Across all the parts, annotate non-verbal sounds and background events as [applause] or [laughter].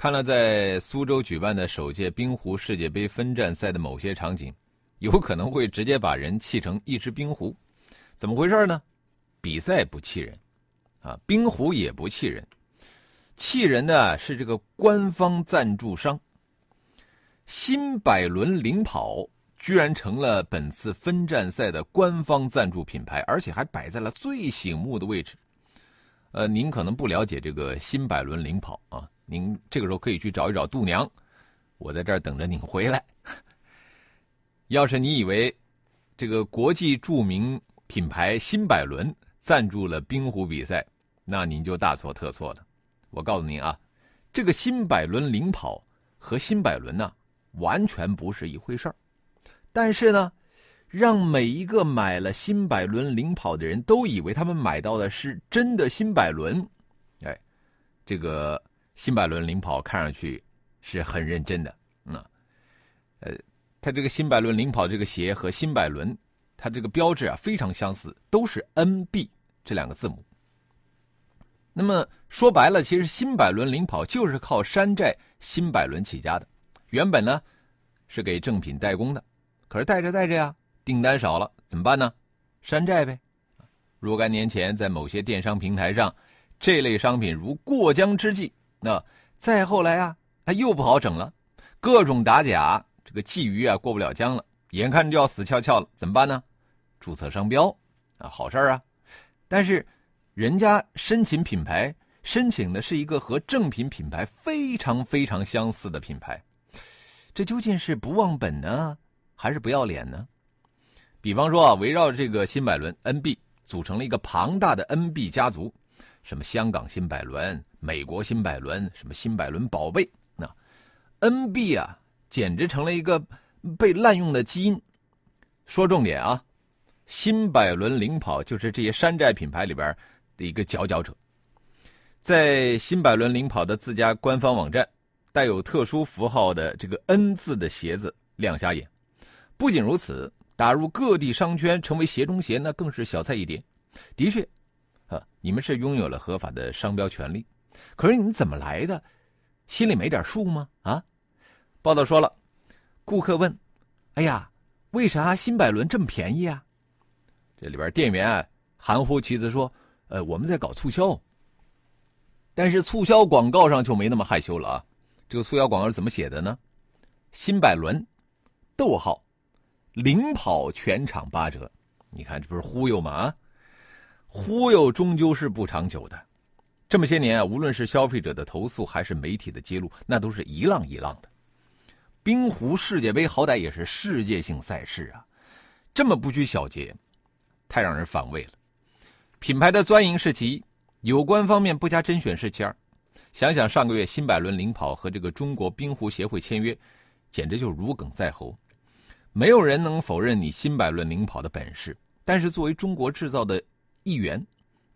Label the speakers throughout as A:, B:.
A: 看了在苏州举办的首届冰壶世界杯分站赛的某些场景，有可能会直接把人气成一只冰壶。怎么回事呢？比赛不气人，啊，冰壶也不气人，气人的是这个官方赞助商。新百伦领跑居然成了本次分站赛的官方赞助品牌，而且还摆在了最醒目的位置。呃，您可能不了解这个新百伦领跑啊。您这个时候可以去找一找度娘，我在这儿等着您回来。要是你以为这个国际著名品牌新百伦赞助了冰壶比赛，那您就大错特错了。我告诉您啊，这个新百伦领跑和新百伦呢完全不是一回事儿。但是呢，让每一个买了新百伦领跑的人都以为他们买到的是真的新百伦，哎，这个。新百伦领跑看上去是很认真的，嗯，呃，它这个新百伦领跑这个鞋和新百伦它这个标志啊非常相似，都是 NB 这两个字母。那么说白了，其实新百伦领跑就是靠山寨新百伦起家的。原本呢是给正品代工的，可是带着带着呀，订单少了，怎么办呢？山寨呗。若干年前，在某些电商平台上，这类商品如过江之鲫。那再后来啊，他又不好整了，各种打假，这个鲫鱼啊过不了江了，眼看就要死翘翘了，怎么办呢？注册商标啊，好事啊。但是人家申请品牌，申请的是一个和正品品牌非常非常相似的品牌，这究竟是不忘本呢，还是不要脸呢？比方说啊，围绕这个新百伦 NB 组成了一个庞大的 NB 家族。什么香港新百伦、美国新百伦、什么新百伦宝贝，那 NB 啊，简直成了一个被滥用的基因。说重点啊，新百伦领跑就是这些山寨品牌里边的一个佼佼者。在新百伦领跑的自家官方网站，带有特殊符号的这个 N 字的鞋子亮瞎眼。不仅如此，打入各地商圈成为鞋中鞋，那更是小菜一碟。的确。啊，你们是拥有了合法的商标权利，可是你怎么来的？心里没点数吗？啊？报道说了，顾客问：“哎呀，为啥新百伦这么便宜啊？”这里边店员含糊其辞说：“呃，我们在搞促销。”但是促销广告上就没那么害羞了啊！这个促销广告是怎么写的呢？新百伦，逗号，领跑全场八折。你看这不是忽悠吗？啊？忽悠终究是不长久的，这么些年啊，无论是消费者的投诉还是媒体的揭露，那都是一浪一浪的。冰壶世界杯好歹也是世界性赛事啊，这么不拘小节，太让人反胃了。品牌的钻营是其一，有关方面不加甄选是其二。想想上个月新百伦领跑和这个中国冰壶协会签约，简直就如鲠在喉。没有人能否认你新百伦领跑的本事，但是作为中国制造的。一员，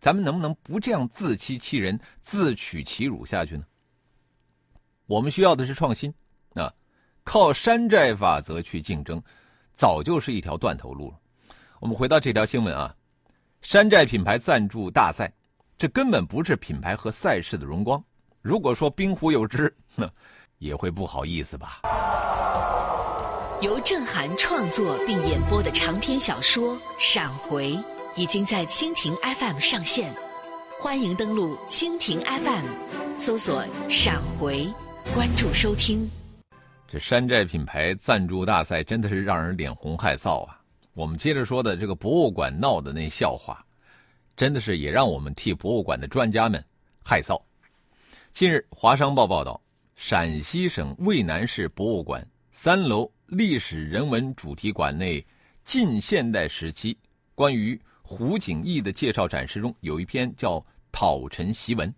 A: 咱们能不能不这样自欺欺人、自取其辱下去呢？我们需要的是创新啊！靠山寨法则去竞争，早就是一条断头路了。我们回到这条新闻啊，山寨品牌赞助大赛，这根本不是品牌和赛事的荣光。如果说冰壶有知，那 [laughs] 也会不好意思吧？
B: 由郑涵创作并演播的长篇小说《闪回》。已经在蜻蜓 FM 上线，欢迎登录蜻蜓 FM，搜索“闪回”，关注收听。
A: 这山寨品牌赞助大赛真的是让人脸红害臊啊！我们接着说的这个博物馆闹的那笑话，真的是也让我们替博物馆的专家们害臊。近日，华商报报道，陕西省渭南市博物馆三楼历史人文主题馆内近现代时期关于胡景翼的介绍展示中有一篇叫《讨陈檄文》，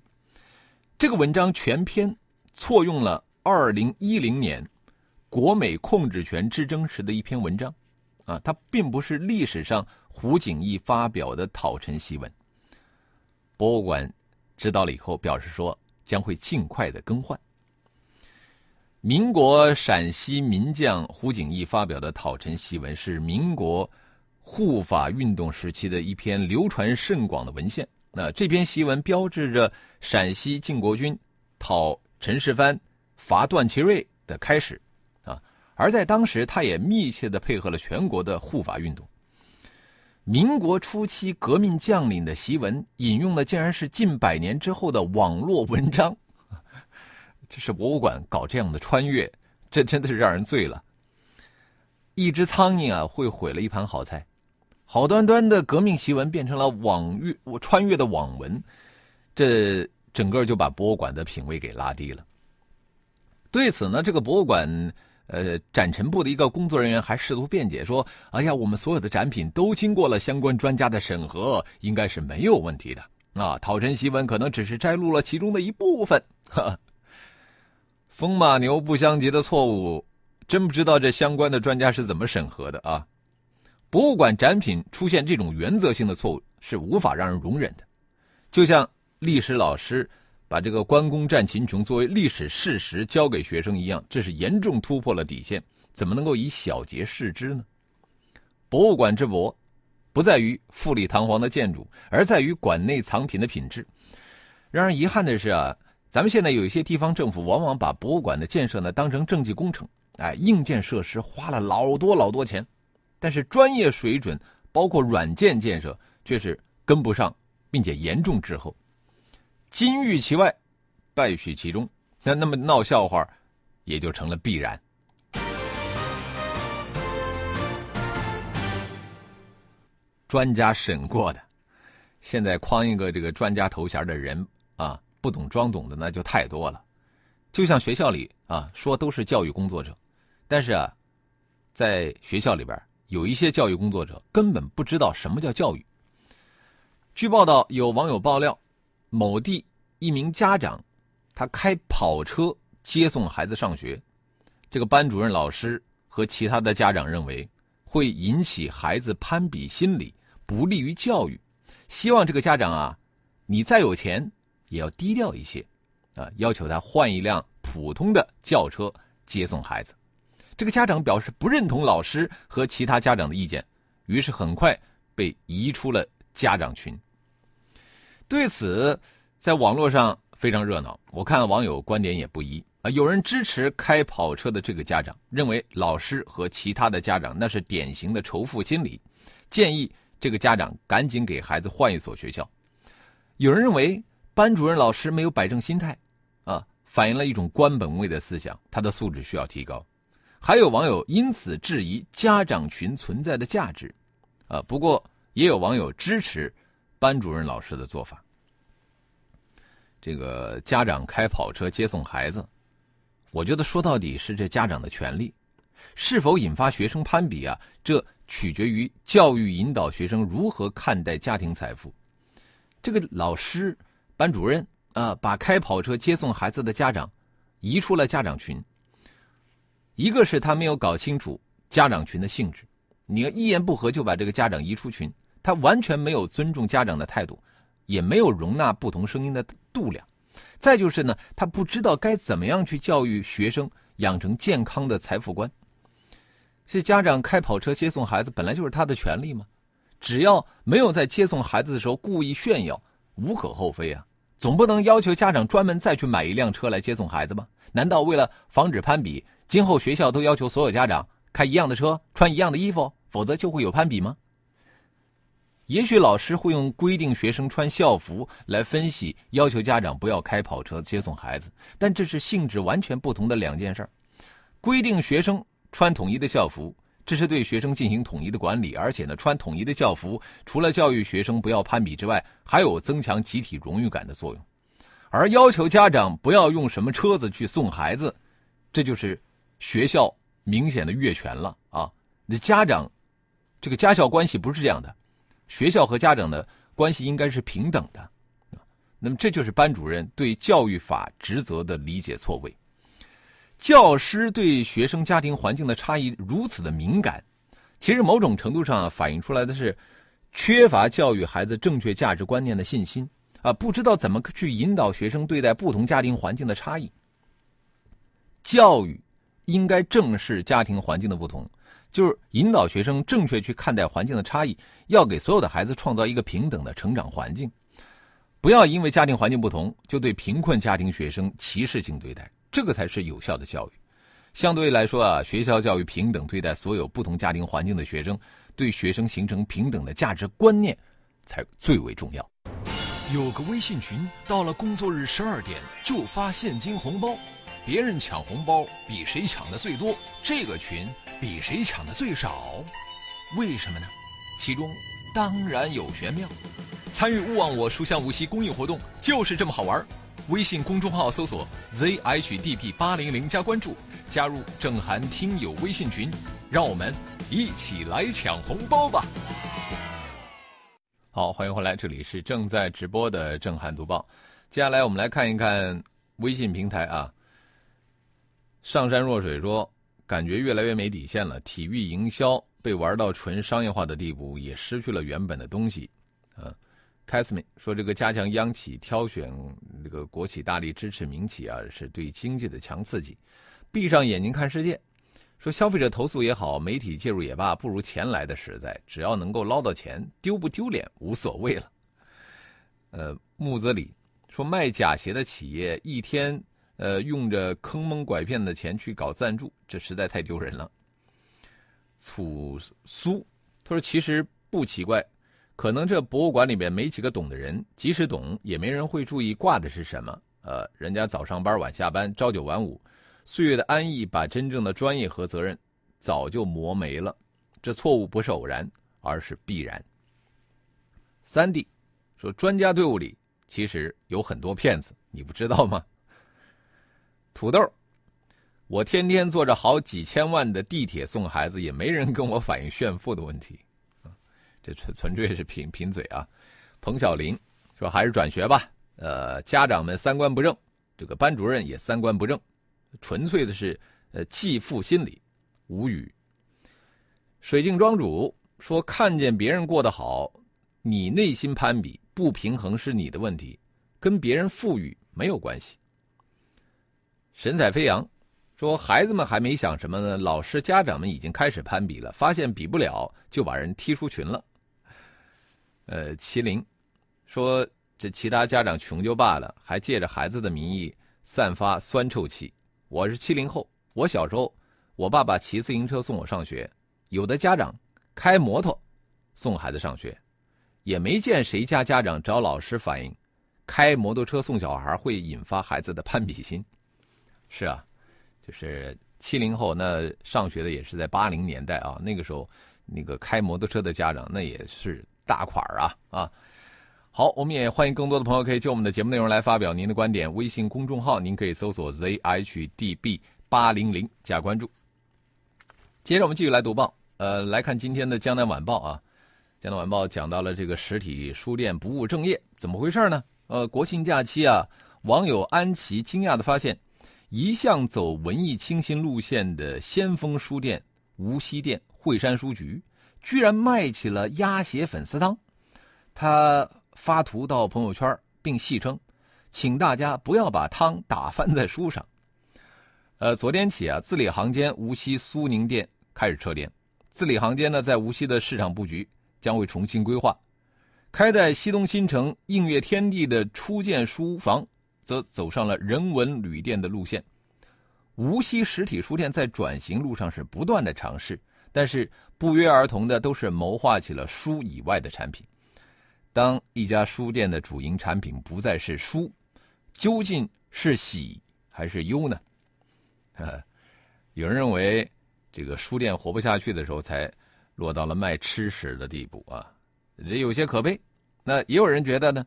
A: 这个文章全篇错用了二零一零年国美控制权之争时的一篇文章，啊，它并不是历史上胡景翼发表的讨陈檄文。博物馆知道了以后，表示说将会尽快的更换。民国陕西名将胡景翼发表的讨陈檄文是民国护法运动时期的一篇流传甚广的文献。那这篇檄文标志着陕西靖国军讨陈世蕃、伐段祺瑞的开始，啊，而在当时，他也密切的配合了全国的护法运动。民国初期革命将领的檄文引用的竟然是近百年之后的网络文章，[laughs] 这是博物馆搞这样的穿越，这真的是让人醉了。一只苍蝇啊，会毁了一盘好菜。好端端的革命檄文变成了网阅我穿越的网文，这整个就把博物馆的品位给拉低了。对此呢，这个博物馆呃展陈部的一个工作人员还试图辩解说：“哎呀，我们所有的展品都经过了相关专家的审核，应该是没有问题的。啊，讨陈檄文可能只是摘录了其中的一部分。”哈，风马牛不相及的错误，真不知道这相关的专家是怎么审核的啊。博物馆展品出现这种原则性的错误是无法让人容忍的，就像历史老师把这个关公战秦琼作为历史事实交给学生一样，这是严重突破了底线。怎么能够以小节视之呢？博物馆之博，不在于富丽堂皇的建筑，而在于馆内藏品的品质。让人遗憾的是啊，咱们现在有一些地方政府往往把博物馆的建设呢当成政绩工程，哎，硬件设施花了老多老多钱。但是专业水准，包括软件建设，却是跟不上，并且严重滞后。金玉其外，败絮其中，那那么闹笑话，也就成了必然。专家审过的，现在框一个这个专家头衔的人啊，不懂装懂的那就太多了。就像学校里啊，说都是教育工作者，但是啊，在学校里边。有一些教育工作者根本不知道什么叫教育。据报道，有网友爆料，某地一名家长，他开跑车接送孩子上学，这个班主任老师和其他的家长认为会引起孩子攀比心理，不利于教育，希望这个家长啊，你再有钱也要低调一些，啊，要求他换一辆普通的轿车接送孩子。这个家长表示不认同老师和其他家长的意见，于是很快被移出了家长群。对此，在网络上非常热闹。我看网友观点也不一啊，有人支持开跑车的这个家长，认为老师和其他的家长那是典型的仇富心理，建议这个家长赶紧给孩子换一所学校。有人认为班主任老师没有摆正心态，啊，反映了一种官本位的思想，他的素质需要提高。还有网友因此质疑家长群存在的价值，啊，不过也有网友支持班主任老师的做法。这个家长开跑车接送孩子，我觉得说到底是这家长的权利，是否引发学生攀比啊？这取决于教育引导学生如何看待家庭财富。这个老师、班主任啊，把开跑车接送孩子的家长移出了家长群。一个是他没有搞清楚家长群的性质，你一言不合就把这个家长移出群，他完全没有尊重家长的态度，也没有容纳不同声音的度量。再就是呢，他不知道该怎么样去教育学生，养成健康的财富观。这家长开跑车接送孩子本来就是他的权利嘛，只要没有在接送孩子的时候故意炫耀，无可厚非啊。总不能要求家长专门再去买一辆车来接送孩子吧？难道为了防止攀比？今后学校都要求所有家长开一样的车、穿一样的衣服，否则就会有攀比吗？也许老师会用规定学生穿校服来分析，要求家长不要开跑车接送孩子，但这是性质完全不同的两件事。规定学生穿统一的校服，这是对学生进行统一的管理，而且呢，穿统一的校服除了教育学生不要攀比之外，还有增强集体荣誉感的作用。而要求家长不要用什么车子去送孩子，这就是。学校明显的越权了啊！那家长，这个家校关系不是这样的，学校和家长的关系应该是平等的。那么这就是班主任对教育法职责的理解错位。教师对学生家庭环境的差异如此的敏感，其实某种程度上反映出来的是缺乏教育孩子正确价值观念的信心啊，不知道怎么去引导学生对待不同家庭环境的差异。教育应该正视家庭环境的不同，就是引导学生正确去看待环境的差异，要给所有的孩子创造一个平等的成长环境，不要因为家庭环境不同就对贫困家庭学生歧视性对待。这个才是有效的教育。相对来说啊，学校教育平等对待所有不同家庭环境的学生，对学生形成平等的价值观念，才最为重要。
C: 有个微信群，到了工作日十二点就发现金红包，别人抢红包比谁抢的最多，这个群比谁抢的最少，为什么呢？其中当然有玄妙。参与勿忘我书香无锡公益活动，就是这么好玩。微信公众号搜索 zhdp 八零零加关注，加入郑涵听友微信群，让我们一起来抢红包吧！
A: 好，欢迎回来，这里是正在直播的郑涵读报。接下来我们来看一看微信平台啊。上山若水说，感觉越来越没底线了，体育营销被玩到纯商业化的地步，也失去了原本的东西，啊。凯斯米说：“这个加强央企挑选，这个国企大力支持民企啊，是对经济的强刺激。闭上眼睛看世界。说消费者投诉也好，媒体介入也罢，不如钱来的实在。只要能够捞到钱，丢不丢脸无所谓了。”呃，木子李说：“卖假鞋的企业一天，呃，用着坑蒙拐骗的钱去搞赞助，这实在太丢人了。”楚苏他说：“其实不奇怪。”可能这博物馆里面没几个懂的人，即使懂，也没人会注意挂的是什么。呃，人家早上班晚下班，朝九晚五，岁月的安逸把真正的专业和责任早就磨没了。这错误不是偶然，而是必然。三弟说，专家队伍里其实有很多骗子，你不知道吗？土豆，我天天坐着好几千万的地铁送孩子，也没人跟我反映炫富的问题。这纯纯粹是贫贫嘴啊！彭小林说：“还是转学吧。”呃，家长们三观不正，这个班主任也三观不正，纯粹的是呃继父心理，无语。水镜庄主说：“看见别人过得好，你内心攀比不平衡是你的问题，跟别人富裕没有关系。”神采飞扬说：“孩子们还没想什么呢，老师家长们已经开始攀比了，发现比不了就把人踢出群了。”呃，麒麟说：“这其他家长穷就罢了，还借着孩子的名义散发酸臭气。我是七零后，我小时候，我爸爸骑自行车送我上学，有的家长开摩托送孩子上学，也没见谁家家长找老师反映，开摩托车送小孩会引发孩子的攀比心。是啊，就是七零后，那上学的也是在八零年代啊，那个时候，那个开摩托车的家长那也是。”大款儿啊啊！好，我们也欢迎更多的朋友可以就我们的节目内容来发表您的观点。微信公众号您可以搜索 zhdb 八零零加关注。接着我们继续来读报，呃，来看今天的江南晚报啊。江南晚报讲到了这个实体书店不务正业，怎么回事呢？呃，国庆假期啊，网友安琪惊讶的发现，一向走文艺清新路线的先锋书店无锡店惠山书局。居然卖起了鸭血粉丝汤，他发图到朋友圈，并戏称：“请大家不要把汤打翻在书上。”呃，昨天起啊，字里行间无锡苏宁店开始撤店。字里行间呢，在无锡的市场布局将会重新规划。开在西东新城映月天地的初见书房，则走上了人文旅店的路线。无锡实体书店在转型路上是不断的尝试。但是不约而同的都是谋划起了书以外的产品。当一家书店的主营产品不再是书，究竟是喜还是忧呢？[laughs] 有人认为，这个书店活不下去的时候，才落到了卖吃食的地步啊，这有些可悲。那也有人觉得呢，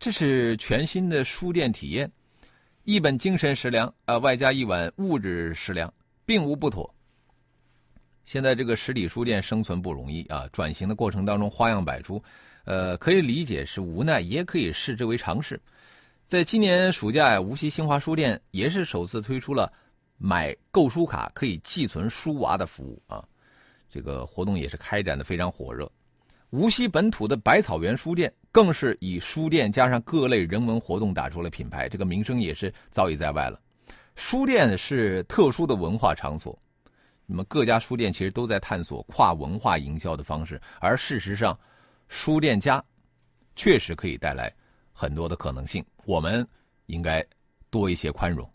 A: 这是全新的书店体验，一本精神食粮啊，外加一碗物质食粮，并无不妥。现在这个实体书店生存不容易啊，转型的过程当中花样百出，呃，可以理解是无奈，也可以视之为尝试。在今年暑假呀，无锡新华书店也是首次推出了买购书卡可以寄存书娃的服务啊，这个活动也是开展的非常火热。无锡本土的百草园书店更是以书店加上各类人文活动打出了品牌，这个名声也是早已在外了。书店是特殊的文化场所，那么各家书店其实都在探索跨文化营销的方式，而事实上，书店家确实可以带来很多的可能性，我们应该多一些宽容。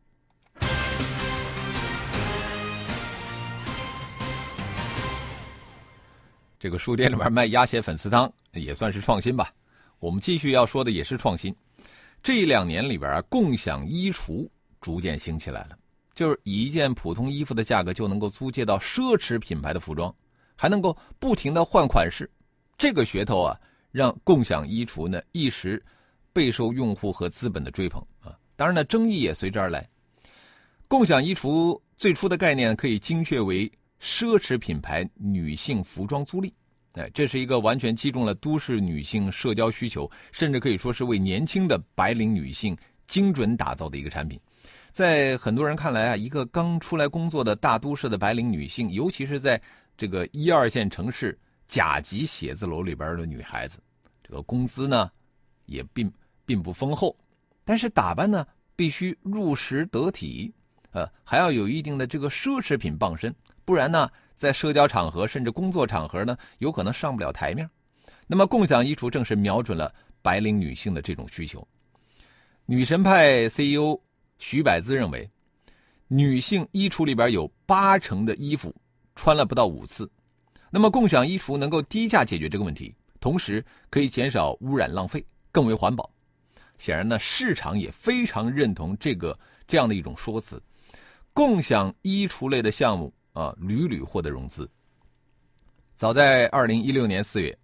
A: 这个书店里面卖鸭血粉丝汤也算是创新吧。我们继续要说的也是创新。这两年里边啊，共享衣橱逐渐兴起来了，就是以一件普通衣服的价格就能够租借到奢侈品牌的服装，还能够不停的换款式。这个噱头啊，让共享衣橱呢一时备受用户和资本的追捧啊。当然呢，争议也随之而来。共享衣橱最初的概念可以精确为。奢侈品牌女性服装租赁，哎，这是一个完全击中了都市女性社交需求，甚至可以说是为年轻的白领女性精准打造的一个产品。在很多人看来啊，一个刚出来工作的大都市的白领女性，尤其是在这个一二线城市甲级写字楼里边的女孩子，这个工资呢也并并不丰厚，但是打扮呢必须入时得体，呃，还要有一定的这个奢侈品傍身。不然呢，在社交场合甚至工作场合呢，有可能上不了台面。那么，共享衣橱正是瞄准了白领女性的这种需求。女神派 CEO 徐百姿认为，女性衣橱里边有八成的衣服穿了不到五次。那么，共享衣橱能够低价解决这个问题，同时可以减少污染浪费，更为环保。显然呢，市场也非常认同这个这样的一种说辞。共享衣橱类的项目。啊，屡屡获得融资。早在二零一六年四月，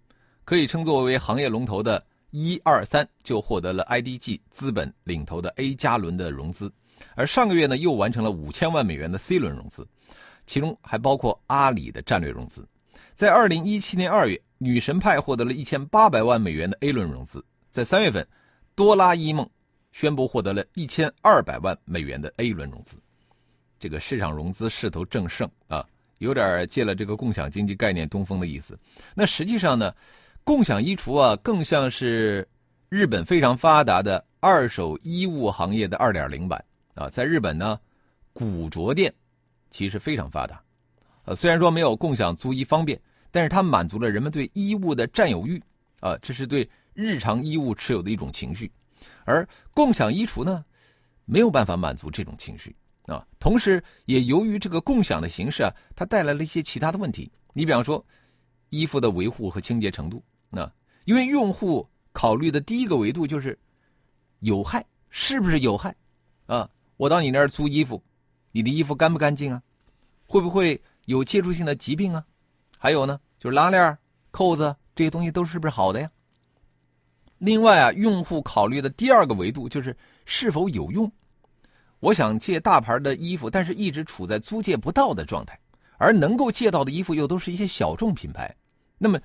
A: 可以称作为行业龙头的一二三就获得了 IDG 资本领投的 A 加轮的融资，而上个月呢又完成了五千万美元的 C 轮融资，其中还包括阿里的战略融资。在二零一七年二月，女神派获得了一千八百万美元的 A 轮融资。在三月份，多拉 A 梦宣布获得了一千二百万美元的 A 轮融资。这个市场融资势头正盛啊，有点借了这个共享经济概念东风的意思。那实际上呢，共享衣橱啊，更像是日本非常发达的二手衣物行业的二点零版啊。在日本呢，古着店其实非常发达，呃，虽然说没有共享租衣方便，但是它满足了人们对衣物的占有欲啊，这是对日常衣物持有的一种情绪。而共享衣橱呢，没有办法满足这种情绪。啊，同时也由于这个共享的形式啊，它带来了一些其他的问题。你比方说，衣服的维护和清洁程度，那因为用户考虑的第一个维度就是有害，是不是有害？啊，我到你那儿租衣服，你的衣服干不干净啊？会不会有接触性的疾病啊？还有呢，就是拉链、扣子这些东西都是不是好的呀？另外啊，用户考虑的第二个维度就是是否有用。我想借大牌的衣服，但是一直处在租借不到的状态，而能够借到的衣服又都是一些小众品牌，那么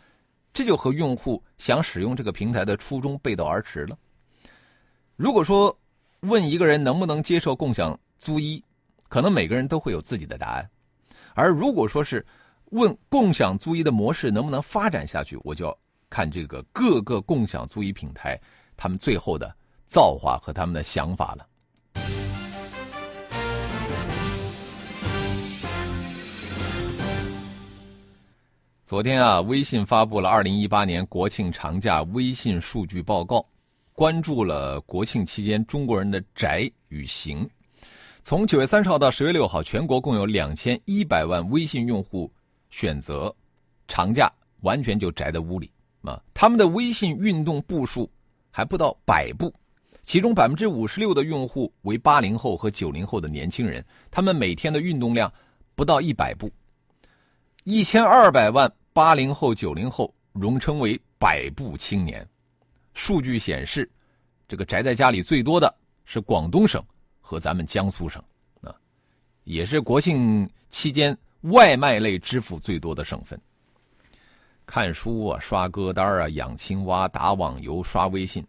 A: 这就和用户想使用这个平台的初衷背道而驰了。如果说问一个人能不能接受共享租衣，可能每个人都会有自己的答案；而如果说是问共享租衣的模式能不能发展下去，我就要看这个各个共享租衣平台他们最后的造化和他们的想法了。昨天啊，微信发布了二零一八年国庆长假微信数据报告，关注了国庆期间中国人的宅与行。从九月三十号到十月六号，全国共有两千一百万微信用户选择长假完全就宅在屋里啊。他们的微信运动步数还不到百步，其中百分之五十六的用户为八零后和九零后的年轻人，他们每天的运动量不到一百步。一千二百万八零后、九零后荣称为“百步青年”。数据显示，这个宅在家里最多的是广东省和咱们江苏省啊，也是国庆期间外卖类支付最多的省份。看书啊，刷歌单啊，养青蛙、打网游、刷微信，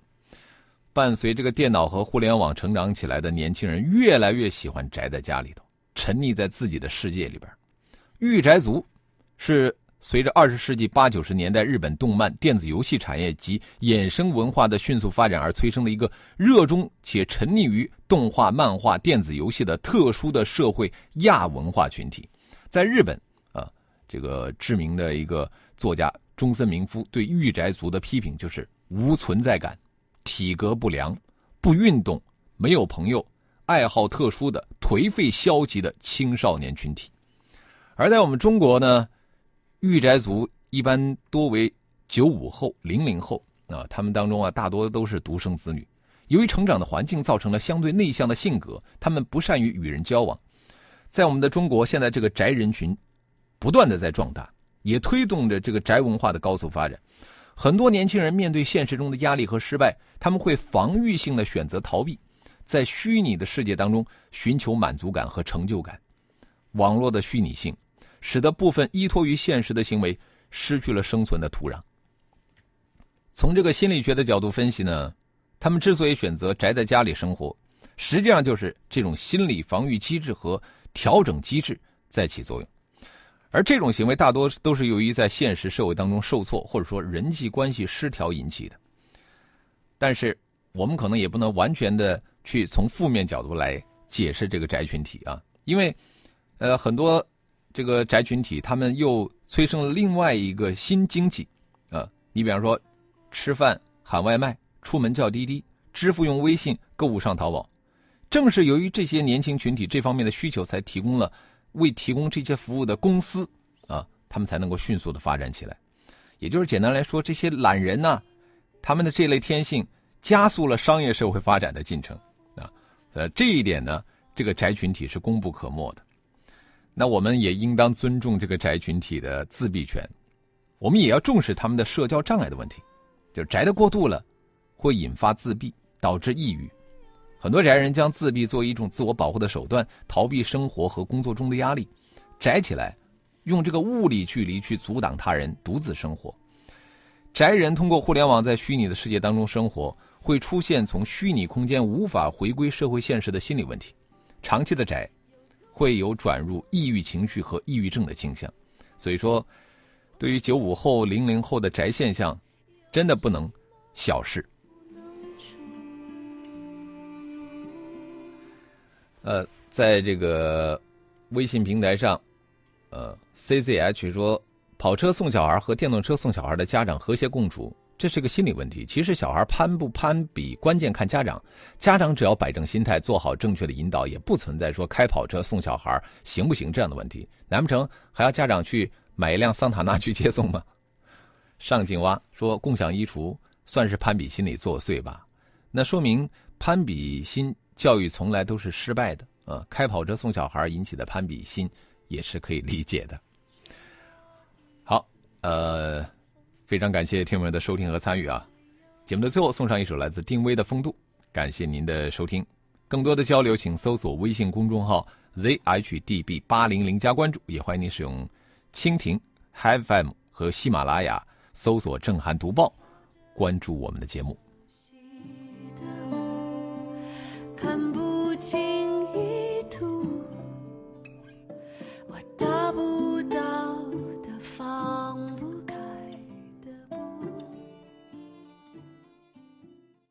A: 伴随这个电脑和互联网成长起来的年轻人，越来越喜欢宅在家里头。沉溺在自己的世界里边。御宅族是随着二十世纪八九十年代日本动漫、电子游戏产业及衍生文化的迅速发展而催生的一个热衷且沉溺于动画、漫画、电子游戏的特殊的社会亚文化群体。在日本啊，这个知名的一个作家中森明夫对御宅族的批评就是无存在感、体格不良、不运动、没有朋友、爱好特殊的颓废消极的青少年群体。而在我们中国呢，御宅族一般多为九五后、零零后啊，他们当中啊大多都是独生子女。由于成长的环境造成了相对内向的性格，他们不善于与人交往。在我们的中国，现在这个宅人群不断的在壮大，也推动着这个宅文化的高速发展。很多年轻人面对现实中的压力和失败，他们会防御性的选择逃避，在虚拟的世界当中寻求满足感和成就感。网络的虚拟性。使得部分依托于现实的行为失去了生存的土壤。从这个心理学的角度分析呢，他们之所以选择宅在家里生活，实际上就是这种心理防御机制和调整机制在起作用。而这种行为大多都是由于在现实社会当中受挫，或者说人际关系失调引起的。但是我们可能也不能完全的去从负面角度来解释这个宅群体啊，因为呃很多。这个宅群体，他们又催生了另外一个新经济，啊，你比方说，吃饭喊外卖，出门叫滴滴，支付用微信，购物上淘宝。正是由于这些年轻群体这方面的需求，才提供了为提供这些服务的公司，啊，他们才能够迅速的发展起来。也就是简单来说，这些懒人呢，他们的这类天性加速了商业社会发展的进程，啊，呃，这一点呢，这个宅群体是功不可没的。那我们也应当尊重这个宅群体的自闭权，我们也要重视他们的社交障碍的问题。就宅的过度了，会引发自闭，导致抑郁。很多宅人将自闭作为一种自我保护的手段，逃避生活和工作中的压力，宅起来，用这个物理距离去阻挡他人独自生活。宅人通过互联网在虚拟的世界当中生活，会出现从虚拟空间无法回归社会现实的心理问题。长期的宅。会有转入抑郁情绪和抑郁症的倾向，所以说，对于九五后、零零后的宅现象，真的不能小视。呃，在这个微信平台上，呃，CZH 说，跑车送小孩和电动车送小孩的家长和谐共处。这是个心理问题。其实小孩攀不攀比，关键看家长。家长只要摆正心态，做好正确的引导，也不存在说开跑车送小孩行不行这样的问题。难不成还要家长去买一辆桑塔纳去接送吗？上井蛙说，共享衣橱算是攀比心理作祟吧？那说明攀比心教育从来都是失败的啊！开跑车送小孩引起的攀比心也是可以理解的。好，呃。非常感谢听友们的收听和参与啊！节目的最后送上一首来自丁薇的《风度》，感谢您的收听。更多的交流，请搜索微信公众号 zhdb 八零零加关注，也欢迎您使用蜻蜓 FM 和喜马拉雅搜索“正涵读报”，关注我们的节目。